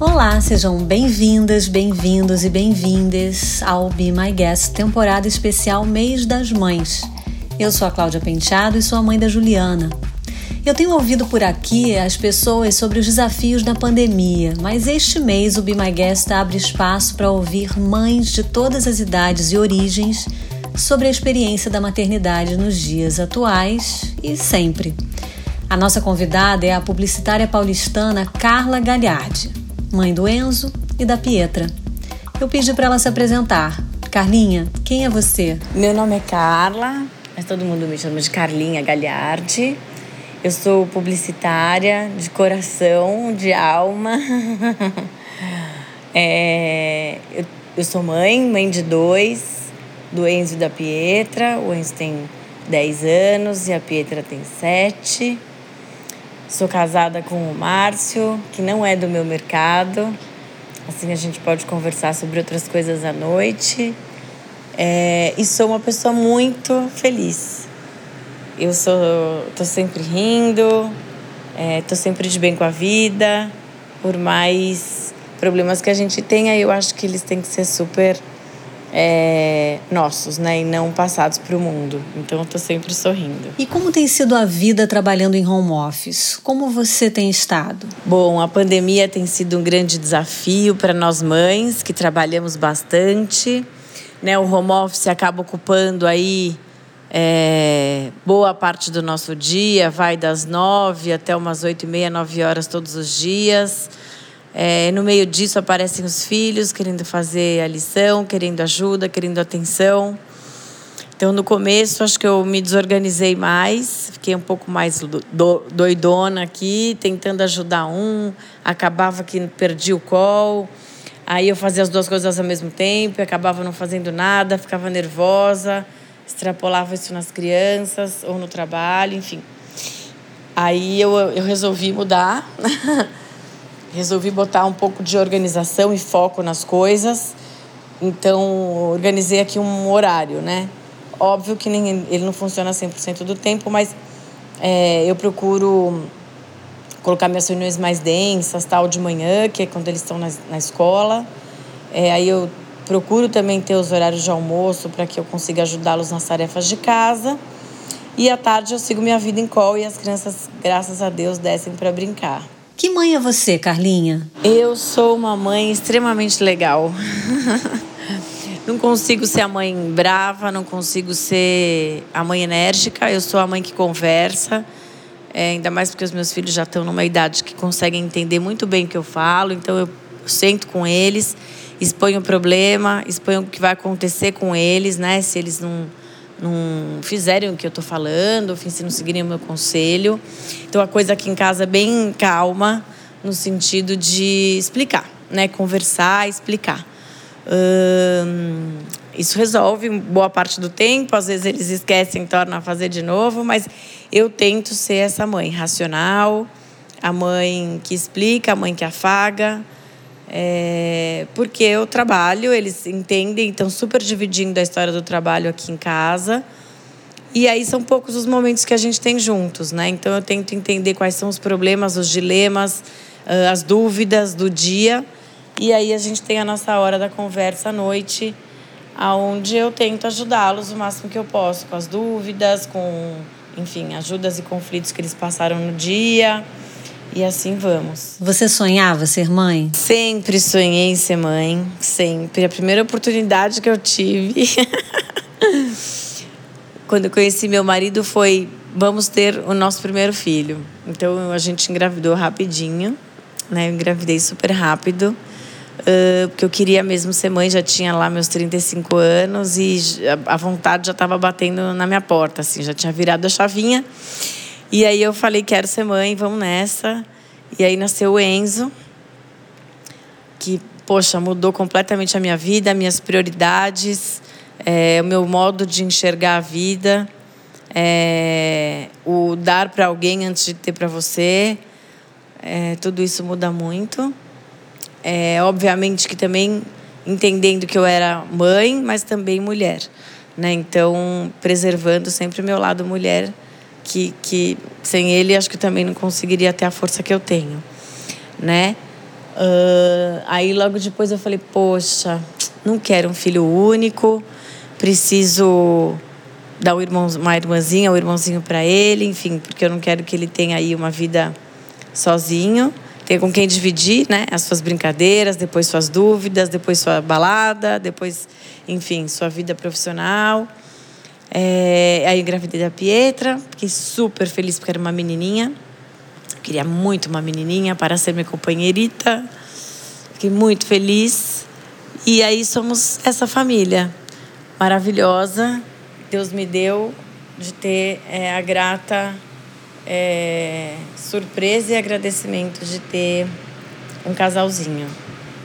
Olá, sejam bem-vindas, bem-vindos e bem-vindes ao Be My Guest, temporada especial Mês das Mães. Eu sou a Cláudia Penteado e sou a mãe da Juliana. Eu tenho ouvido por aqui as pessoas sobre os desafios da pandemia, mas este mês o Be My Guest abre espaço para ouvir mães de todas as idades e origens sobre a experiência da maternidade nos dias atuais e sempre. A nossa convidada é a publicitária paulistana Carla Gagliardi mãe do Enzo e da Pietra. Eu pedi para ela se apresentar. Carlinha, quem é você? Meu nome é Carla, mas todo mundo me chama de Carlinha Galhardi. Eu sou publicitária de coração, de alma. é, eu, eu sou mãe, mãe de dois, do Enzo e da Pietra. O Enzo tem 10 anos e a Pietra tem 7. Sou casada com o Márcio, que não é do meu mercado. Assim a gente pode conversar sobre outras coisas à noite. É, e sou uma pessoa muito feliz. Eu sou, tô sempre rindo, é, tô sempre de bem com a vida. Por mais problemas que a gente tenha, eu acho que eles têm que ser super é, nossos, né? E não passados para o mundo. Então eu tô sempre sorrindo. E como tem sido a vida trabalhando em home office? Como você tem estado? Bom, a pandemia tem sido um grande desafio para nós mães que trabalhamos bastante. Né? O home office acaba ocupando aí é, boa parte do nosso dia, vai das nove até umas oito e meia, nove horas todos os dias. É, no meio disso aparecem os filhos querendo fazer a lição, querendo ajuda, querendo atenção. Então, no começo, acho que eu me desorganizei mais, fiquei um pouco mais do, doidona aqui, tentando ajudar um, acabava que perdi o call. Aí eu fazia as duas coisas ao mesmo tempo, acabava não fazendo nada, ficava nervosa, extrapolava isso nas crianças ou no trabalho, enfim. Aí eu, eu resolvi mudar. resolvi botar um pouco de organização e foco nas coisas. Então, organizei aqui um horário, né? Óbvio que nem, ele não funciona 100% do tempo, mas é, eu procuro colocar minhas reuniões mais densas, tal, de manhã, que é quando eles estão na, na escola. É, aí eu procuro também ter os horários de almoço para que eu consiga ajudá-los nas tarefas de casa. E à tarde eu sigo minha vida em call e as crianças, graças a Deus, descem para brincar. Que mãe é você, Carlinha? Eu sou uma mãe extremamente legal. não consigo ser a mãe brava, não consigo ser a mãe enérgica. Eu sou a mãe que conversa. É, ainda mais porque os meus filhos já estão numa idade que conseguem entender muito bem o que eu falo. Então eu sento com eles, exponho o problema, exponho o que vai acontecer com eles, né? Se eles não não fizerem o que eu estou falando, se não seguirem o meu conselho. Então a coisa aqui em casa é bem calma, no sentido de explicar, né? Conversar, explicar. Hum, isso resolve boa parte do tempo, às vezes eles esquecem, tornam a fazer de novo, mas eu tento ser essa mãe racional, a mãe que explica, a mãe que afaga, é, porque eu trabalho, eles entendem, estão super dividindo a história do trabalho aqui em casa. E aí são poucos os momentos que a gente tem juntos, né? Então eu tento entender quais são os problemas, os dilemas, as dúvidas do dia. E aí a gente tem a nossa hora da conversa à noite, aonde eu tento ajudá-los o máximo que eu posso com as dúvidas, com, enfim, ajudas e conflitos que eles passaram no dia. E assim vamos. Você sonhava ser mãe? Sempre sonhei em ser mãe, sempre. A primeira oportunidade que eu tive quando eu conheci meu marido foi vamos ter o nosso primeiro filho. Então a gente engravidou rapidinho, né? Eu engravidei super rápido. Uh, porque eu queria mesmo ser mãe, já tinha lá meus 35 anos e a vontade já estava batendo na minha porta, assim, já tinha virado a chavinha. E aí eu falei, quero ser mãe, vamos nessa. E aí nasceu o Enzo, que, poxa, mudou completamente a minha vida, minhas prioridades, é, o meu modo de enxergar a vida, é, o dar para alguém antes de ter para você. É, tudo isso muda muito. É, obviamente que também entendendo que eu era mãe, mas também mulher. Né? Então, preservando sempre o meu lado mulher que, que sem ele acho que também não conseguiria ter a força que eu tenho, né? Uh, aí logo depois eu falei, poxa, não quero um filho único, preciso dar um irmão, uma irmãzinha, um irmãozinho para ele, enfim, porque eu não quero que ele tenha aí uma vida sozinho, ter com quem dividir, né, as suas brincadeiras, depois suas dúvidas, depois sua balada, depois, enfim, sua vida profissional. É, aí engravidei da Pietra, fiquei super feliz porque era uma menininha. Queria muito uma menininha para ser minha companheirita. Fiquei muito feliz. E aí somos essa família maravilhosa. Deus me deu de ter é, a grata é, surpresa e agradecimento de ter um casalzinho.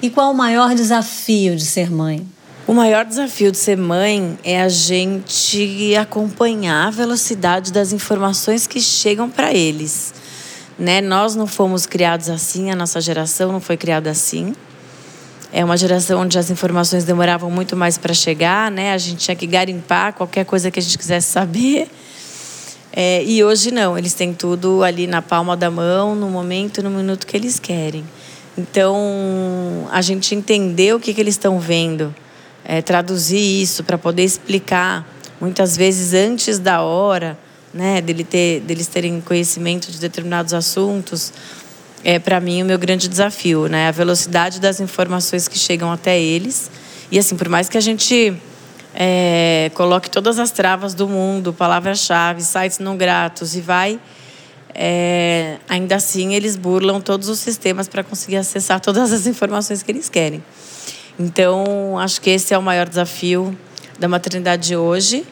E qual o maior desafio de ser mãe? O maior desafio de ser mãe é a gente acompanhar a velocidade das informações que chegam para eles. Né? Nós não fomos criados assim, a nossa geração não foi criada assim. É uma geração onde as informações demoravam muito mais para chegar, né? A gente tinha que garimpar qualquer coisa que a gente quisesse saber. É, e hoje não, eles têm tudo ali na palma da mão, no momento, no minuto que eles querem. Então, a gente entender o que, que eles estão vendo, é, traduzir isso para poder explicar, muitas vezes antes da hora, né, dele ter, deles terem conhecimento de determinados assuntos, é para mim o meu grande desafio, né, a velocidade das informações que chegam até eles. E assim, por mais que a gente é, coloque todas as travas do mundo, palavras-chave, sites não gratos e vai, é, ainda assim eles burlam todos os sistemas para conseguir acessar todas as informações que eles querem. Então, acho que esse é o maior desafio da maternidade de hoje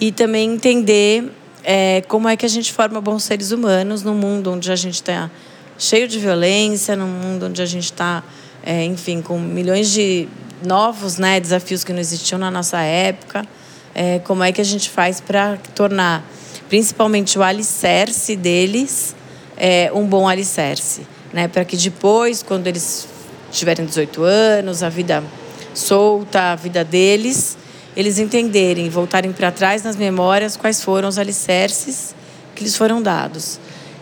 e também entender é, como é que a gente forma bons seres humanos num mundo onde a gente está cheio de violência, num mundo onde a gente está, é, enfim, com milhões de novos né, desafios que não existiam na nossa época. É, como é que a gente faz para tornar, principalmente o alicerce deles, é, um bom alicerce, né? Para que depois, quando eles tiverem 18 anos, a vida solta, a vida deles, eles entenderem, voltarem para trás nas memórias quais foram os alicerces que lhes foram dados.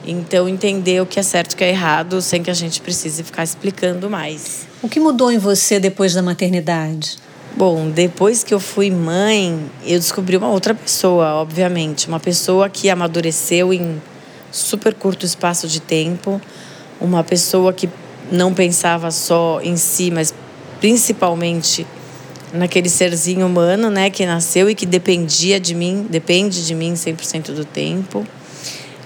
Então, entender o que é certo e o que é errado, sem que a gente precise ficar explicando mais. O que mudou em você depois da maternidade? Bom, depois que eu fui mãe, eu descobri uma outra pessoa, obviamente. Uma pessoa que amadureceu em super curto espaço de tempo. Uma pessoa que não pensava só em si, mas principalmente naquele serzinho humano, né, que nasceu e que dependia de mim, depende de mim 100% do tempo.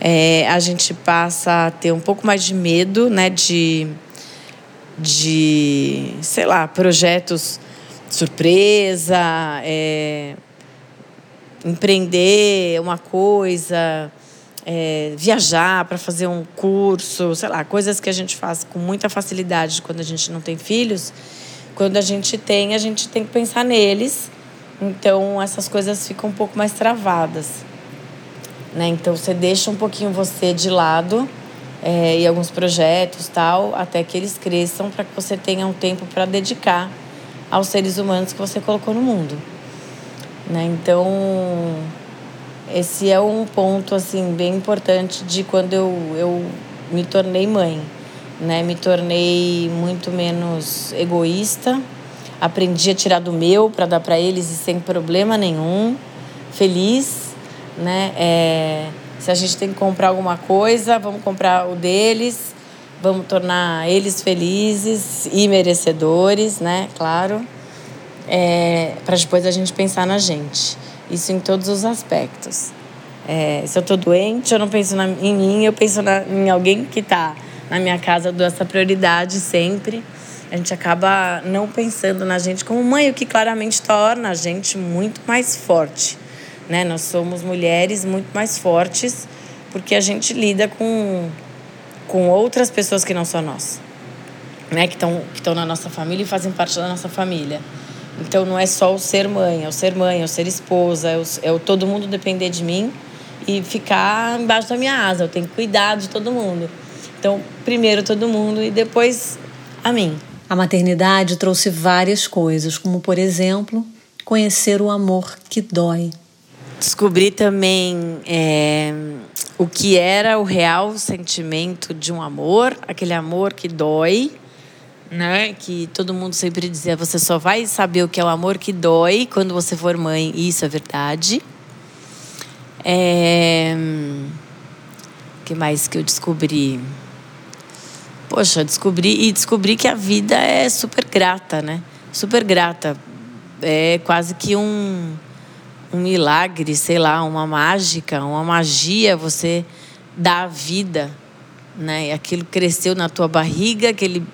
É, a gente passa a ter um pouco mais de medo, né, de, de sei lá, projetos surpresa, é, empreender uma coisa, é, viajar para fazer um curso, sei lá, coisas que a gente faz com muita facilidade quando a gente não tem filhos. Quando a gente tem, a gente tem que pensar neles. Então essas coisas ficam um pouco mais travadas. Né? Então você deixa um pouquinho você de lado é, e alguns projetos tal, até que eles cresçam para que você tenha um tempo para dedicar aos seres humanos que você colocou no mundo. Né? Então esse é um ponto assim bem importante de quando eu, eu me tornei mãe, né? Me tornei muito menos egoísta, aprendi a tirar do meu para dar para eles e sem problema nenhum, feliz, né? É, se a gente tem que comprar alguma coisa, vamos comprar o deles, vamos tornar eles felizes e merecedores, né? Claro, é, para depois a gente pensar na gente. Isso em todos os aspectos. É, se eu estou doente, eu não penso na, em mim, eu penso na, em alguém que está na minha casa, eu dou essa prioridade sempre. A gente acaba não pensando na gente como mãe, o que claramente torna a gente muito mais forte. Né? Nós somos mulheres muito mais fortes porque a gente lida com, com outras pessoas que não são nós, né? que estão que na nossa família e fazem parte da nossa família. Então não é só o ser mãe, é o ser mãe, é o ser esposa, é o, é o todo mundo depender de mim e ficar embaixo da minha asa. Eu tenho que cuidar de todo mundo. Então, primeiro todo mundo e depois a mim. A maternidade trouxe várias coisas, como por exemplo, conhecer o amor que dói. Descobri também é, o que era o real sentimento de um amor, aquele amor que dói, né? Que todo mundo sempre dizia, você só vai saber o que é o amor que dói quando você for mãe. E isso é verdade. É... O que mais que eu descobri? Poxa, descobri e descobri que a vida é super grata, né? Super grata. É quase que um, um milagre, sei lá, uma mágica, uma magia você dá a vida, né? Aquilo cresceu na tua barriga, aquele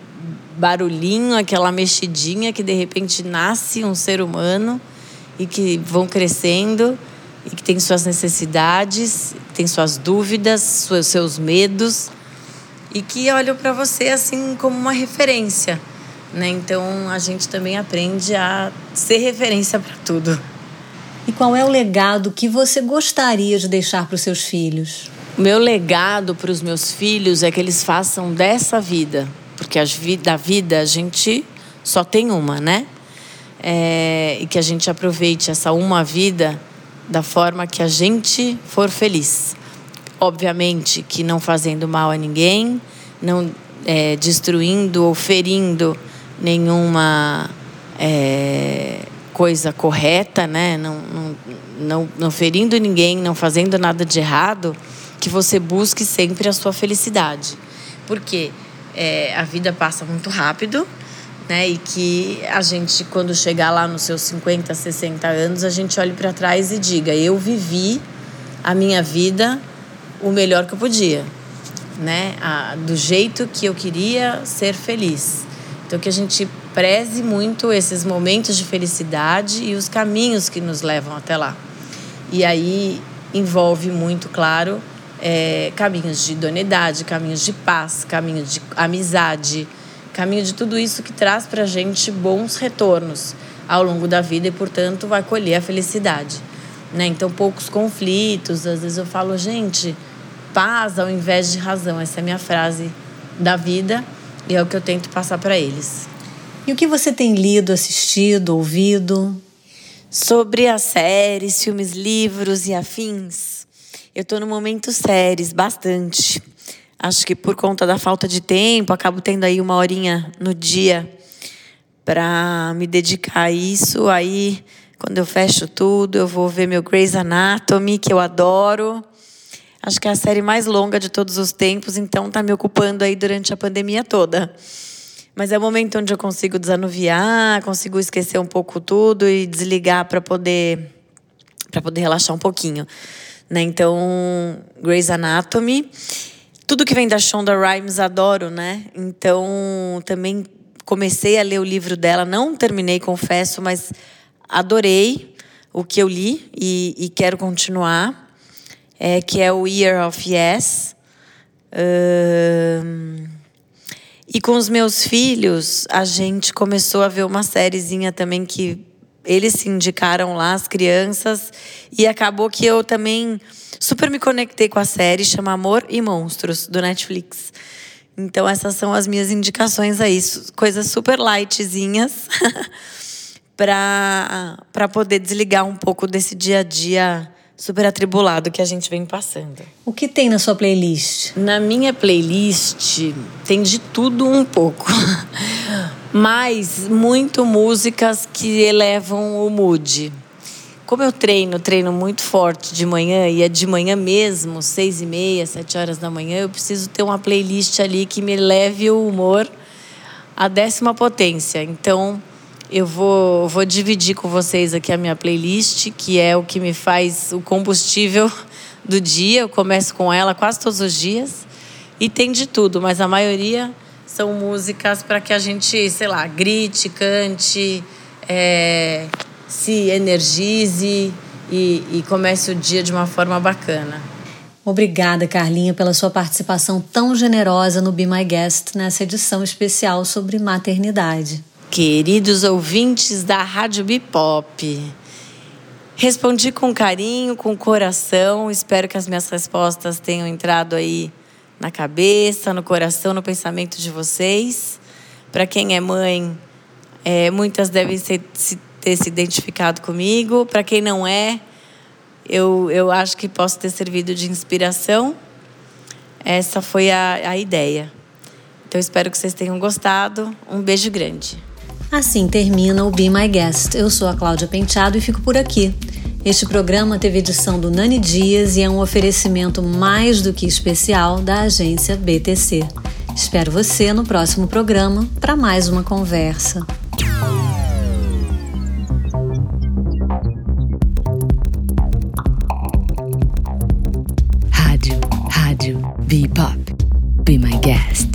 barulhinho, aquela mexidinha que de repente nasce um ser humano e que vão crescendo e que tem suas necessidades, tem suas dúvidas, seus, seus medos e que olham para você assim como uma referência, né? Então a gente também aprende a ser referência para tudo. E qual é o legado que você gostaria de deixar para os seus filhos? O meu legado para os meus filhos é que eles façam dessa vida, porque da vida a gente só tem uma, né? É, e que a gente aproveite essa uma vida da forma que a gente for feliz. Obviamente que não fazendo mal a ninguém, não é, destruindo ou ferindo nenhuma é, coisa correta, né? Não, não, não, não ferindo ninguém, não fazendo nada de errado, que você busque sempre a sua felicidade. Porque quê? É, a vida passa muito rápido, né? E que a gente, quando chegar lá nos seus 50, 60 anos, a gente olhe para trás e diga: eu vivi a minha vida o melhor que eu podia, né? A, do jeito que eu queria ser feliz. Então, que a gente preze muito esses momentos de felicidade e os caminhos que nos levam até lá. E aí envolve muito, claro, é, caminhos de idoneidade, caminhos de paz, caminhos de amizade, caminho de tudo isso que traz para a gente bons retornos ao longo da vida e, portanto, vai colher a felicidade. Né? Então, poucos conflitos. Às vezes eu falo, gente, paz ao invés de razão. Essa é a minha frase da vida e é o que eu tento passar para eles. E o que você tem lido, assistido, ouvido? Sobre as séries, filmes, livros e afins, eu estou no momento séries, bastante. Acho que por conta da falta de tempo, acabo tendo aí uma horinha no dia para me dedicar a isso. Aí, quando eu fecho tudo, eu vou ver meu Grey's Anatomy, que eu adoro. Acho que é a série mais longa de todos os tempos, então tá me ocupando aí durante a pandemia toda. Mas é o momento onde eu consigo desanuviar, consigo esquecer um pouco tudo e desligar para poder para poder relaxar um pouquinho. Né? Então, Grey's Anatomy. Tudo que vem da Shonda Rhimes adoro, né? Então, também comecei a ler o livro dela. Não terminei, confesso, mas adorei o que eu li e, e quero continuar. É, que é o Year of Yes. Um, e com os meus filhos, a gente começou a ver uma sériezinha também que eles se indicaram lá, as crianças, e acabou que eu também super me conectei com a série, chama Amor e Monstros, do Netflix. Então, essas são as minhas indicações aí, coisas super lightzinhas, para poder desligar um pouco desse dia a dia super atribulado que a gente vem passando. O que tem na sua playlist? Na minha playlist tem de tudo um pouco. Mas muito músicas que elevam o mood. Como eu treino, treino muito forte de manhã e é de manhã mesmo, seis e meia, sete horas da manhã, eu preciso ter uma playlist ali que me leve o humor à décima potência. Então, eu vou, vou dividir com vocês aqui a minha playlist, que é o que me faz o combustível do dia. Eu começo com ela quase todos os dias. E tem de tudo, mas a maioria são músicas para que a gente, sei lá, grite, cante, é, se energize e, e comece o dia de uma forma bacana. Obrigada, Carlinha, pela sua participação tão generosa no Be My Guest nessa edição especial sobre maternidade. Queridos ouvintes da Rádio Bipop, respondi com carinho, com coração. Espero que as minhas respostas tenham entrado aí na cabeça, no coração, no pensamento de vocês. Para quem é mãe, é, muitas devem ser, se, ter se identificado comigo. Para quem não é, eu, eu acho que posso ter servido de inspiração. Essa foi a, a ideia Então espero que vocês tenham gostado. Um beijo grande. Assim termina o Be My Guest. Eu sou a Cláudia Penteado e fico por aqui. Este programa teve edição do Nani Dias e é um oferecimento mais do que especial da agência BTC. Espero você no próximo programa para mais uma conversa. Rádio, rádio, Be Pop. Be My Guest.